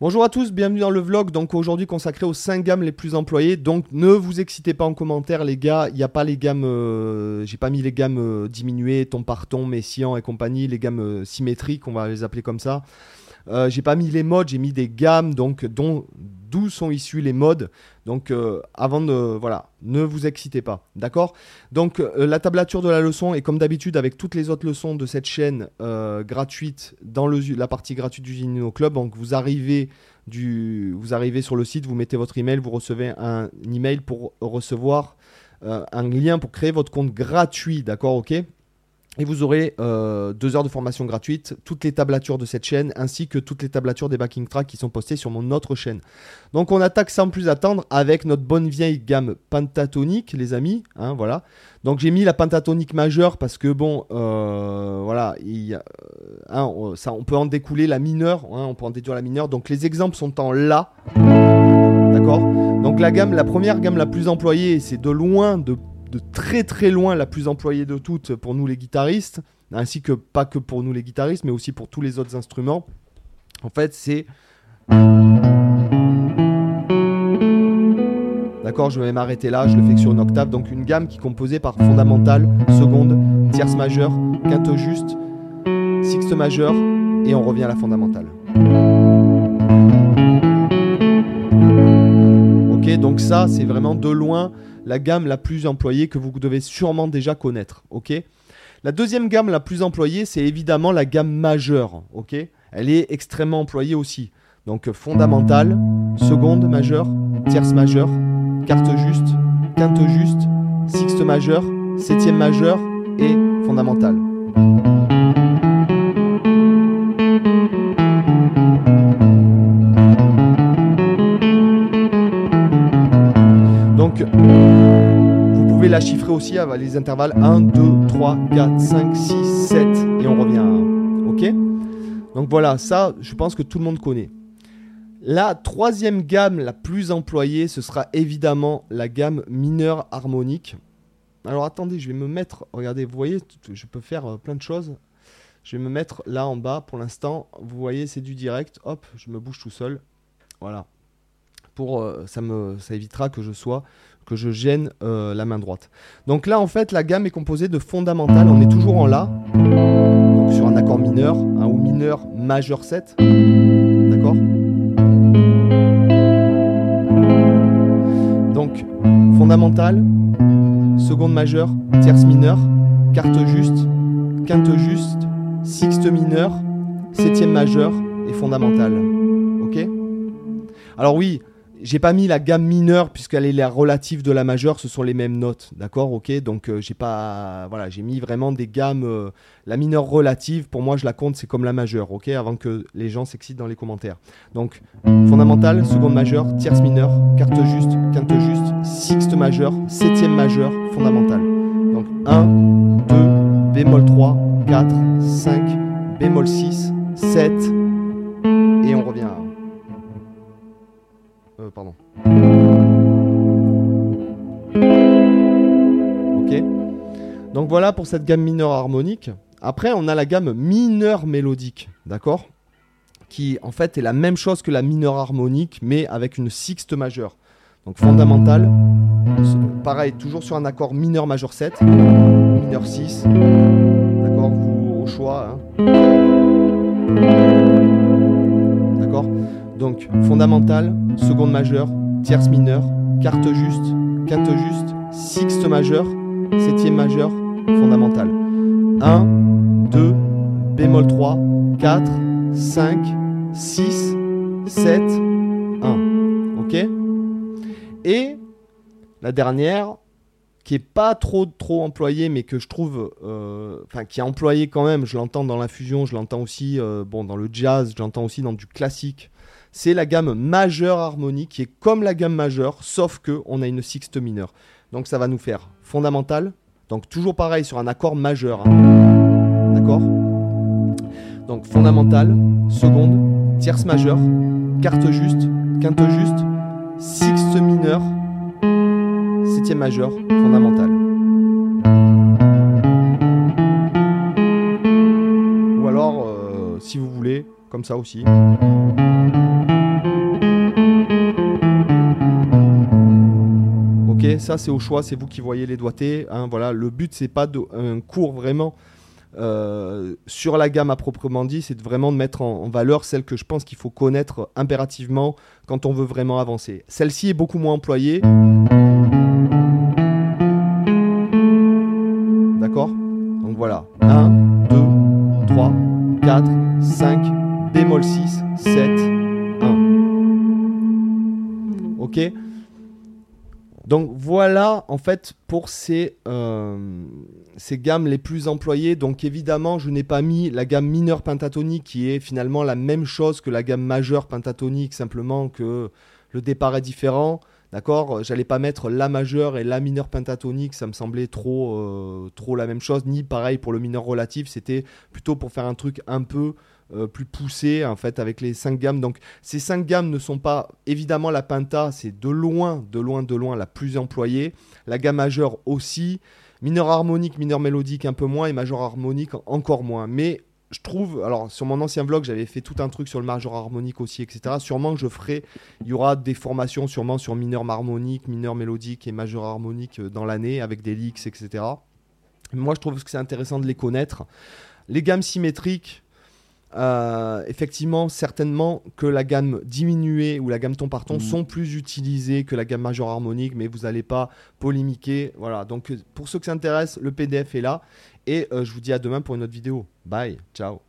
Bonjour à tous, bienvenue dans le vlog, donc aujourd'hui consacré aux 5 gammes les plus employées. Donc ne vous excitez pas en commentaire les gars, il n'y a pas les gammes, euh, j'ai pas mis les gammes euh, diminuées, ton par ton, messian et compagnie, les gammes euh, symétriques, on va les appeler comme ça. J'ai pas mis les modes, j'ai mis des gammes, donc d'où sont issus les modes. Donc euh, avant de voilà, ne vous excitez pas, d'accord? Donc euh, la tablature de la leçon est comme d'habitude avec toutes les autres leçons de cette chaîne euh, gratuite dans la partie gratuite du Ginino Club. Donc vous arrivez vous arrivez sur le site, vous mettez votre email, vous recevez un email pour recevoir un lien pour créer votre compte gratuit, d'accord, ok? Et vous aurez euh, deux heures de formation gratuite, toutes les tablatures de cette chaîne, ainsi que toutes les tablatures des backing tracks qui sont postées sur mon autre chaîne. Donc on attaque sans plus attendre avec notre bonne vieille gamme pentatonique, les amis. Hein, voilà. Donc j'ai mis la pentatonique majeure parce que bon, euh, voilà, il euh, hein, on peut en découler la mineure, hein, on peut en déduire la mineure. Donc les exemples sont en la. D'accord? Donc la gamme, la première gamme la plus employée, c'est de loin, de de très très loin la plus employée de toutes pour nous les guitaristes, ainsi que pas que pour nous les guitaristes, mais aussi pour tous les autres instruments. En fait, c'est... D'accord, je vais m'arrêter là, je le fais que sur une octave. Donc une gamme qui est composée par fondamentale, seconde, tierce majeure, quinte juste, sixte majeure, et on revient à la fondamentale. Ok, donc ça, c'est vraiment de loin la gamme la plus employée que vous devez sûrement déjà connaître. ok? La deuxième gamme la plus employée, c'est évidemment la gamme majeure. ok? Elle est extrêmement employée aussi. Donc fondamentale, seconde majeure, tierce majeure, carte juste, quinte juste, sixte majeure, septième majeure et fondamentale. La chiffrer aussi avec les intervalles 1, 2, 3, 4, 5, 6, 7 et on revient à 1. Ok? Donc voilà, ça, je pense que tout le monde connaît. La troisième gamme la plus employée, ce sera évidemment la gamme mineure harmonique. Alors attendez, je vais me mettre, regardez, vous voyez, je peux faire euh, plein de choses. Je vais me mettre là en bas pour l'instant. Vous voyez, c'est du direct. Hop, je me bouge tout seul. Voilà. Pour, euh, ça, me, ça évitera que je sois que je gêne euh, la main droite. Donc là, en fait, la gamme est composée de fondamentales. On est toujours en La, donc sur un accord mineur, ou mineur majeur 7. D'accord? Donc, fondamentale, seconde majeure, tierce mineure, quarte juste, quinte juste, sixte mineure, septième majeure et fondamentale. Ok? Alors oui, j'ai pas mis la gamme mineure puisqu'elle est la relative de la majeure, ce sont les mêmes notes, d'accord, ok. Donc euh, j'ai pas, voilà, j'ai mis vraiment des gammes. Euh, la mineure relative, pour moi, je la compte, c'est comme la majeure, ok, avant que les gens s'excitent dans les commentaires. Donc fondamentale, seconde majeure, tierce mineure, carte juste, quinte juste, sixte majeure, septième majeure, fondamentale. Donc 1, 2, bémol 3, 4, 5, bémol 6, 7, et on revient à euh. Ok. Donc voilà pour cette gamme mineure harmonique. Après, on a la gamme mineure mélodique, d'accord? Qui en fait est la même chose que la mineure harmonique, mais avec une sixte majeure. Donc fondamentale, pareil, toujours sur un accord mineur majeur 7, mineur 6, d'accord? Vous au choix. Hein. Donc fondamentale, seconde majeure, tierce mineure, quarte juste, quinte juste, sixte majeure, septième majeure, fondamentale. 1, 2, bémol 3, 4, 5, 6, 7, 1. Ok? Et la dernière, qui est pas trop trop employée, mais que je trouve, euh, enfin qui est employée quand même. Je l'entends dans la fusion, je l'entends aussi, euh, bon, dans le jazz, je l'entends aussi dans du classique c'est la gamme majeure harmonique qui est comme la gamme majeure, sauf que on a une sixte mineure. Donc ça va nous faire fondamentale, donc toujours pareil sur un accord majeur. Hein. D'accord? Donc fondamentale, seconde, tierce majeure, quarte juste, quinte juste, sixte mineure, septième majeure, fondamentale. Ou alors, euh, si vous voulez, comme ça aussi. Ça c'est au choix, c'est vous qui voyez les doigtés. hein, voilà, le but c'est pas de, un cours vraiment euh, sur la gamme à proprement dit, c'est vraiment de mettre en, en valeur celle que je pense qu'il faut connaître impérativement quand on veut vraiment avancer. Celle-ci est beaucoup moins employée. D'accord? Donc voilà. 1, 2, 3, 4, 5, bémol 6, 7, 1. Ok? Donc voilà en fait pour ces, euh, ces gammes les plus employées. Donc évidemment je n'ai pas mis la gamme mineure pentatonique qui est finalement la même chose que la gamme majeure pentatonique, simplement que le départ est différent. D'accord? J'allais pas mettre la majeure et la mineure pentatonique, ça me semblait trop, euh, trop la même chose. Ni pareil pour le mineur relatif, c'était plutôt pour faire un truc un peu euh, plus poussé en fait avec les 5 gammes. Donc ces 5 gammes ne sont pas évidemment la penta, c'est de loin, de loin, de loin la plus employée. La gamme majeure aussi. Mineur harmonique, mineur mélodique un peu moins et majeur harmonique encore moins. Mais je trouve, alors sur mon ancien vlog, j'avais fait tout un truc sur le majeur harmonique aussi, etc. Sûrement que je ferai, il y aura des formations sûrement sur mineur harmonique, mineur mélodique et majeur harmonique euh, dans l'année avec des leaks, etc. Moi, je trouve que c'est intéressant de les connaître. Les gammes symétriques, euh, effectivement, certainement que la gamme diminuée ou la gamme ton par ton Mhm. sont plus utilisées que la gamme majeure harmonique, mais vous n'allez pas polémiquer. Voilà, donc euh, pour ceux que ça intéresse, le PDF est là. Et euh, je vous dis à demain pour une autre vidéo. Bye, ciao.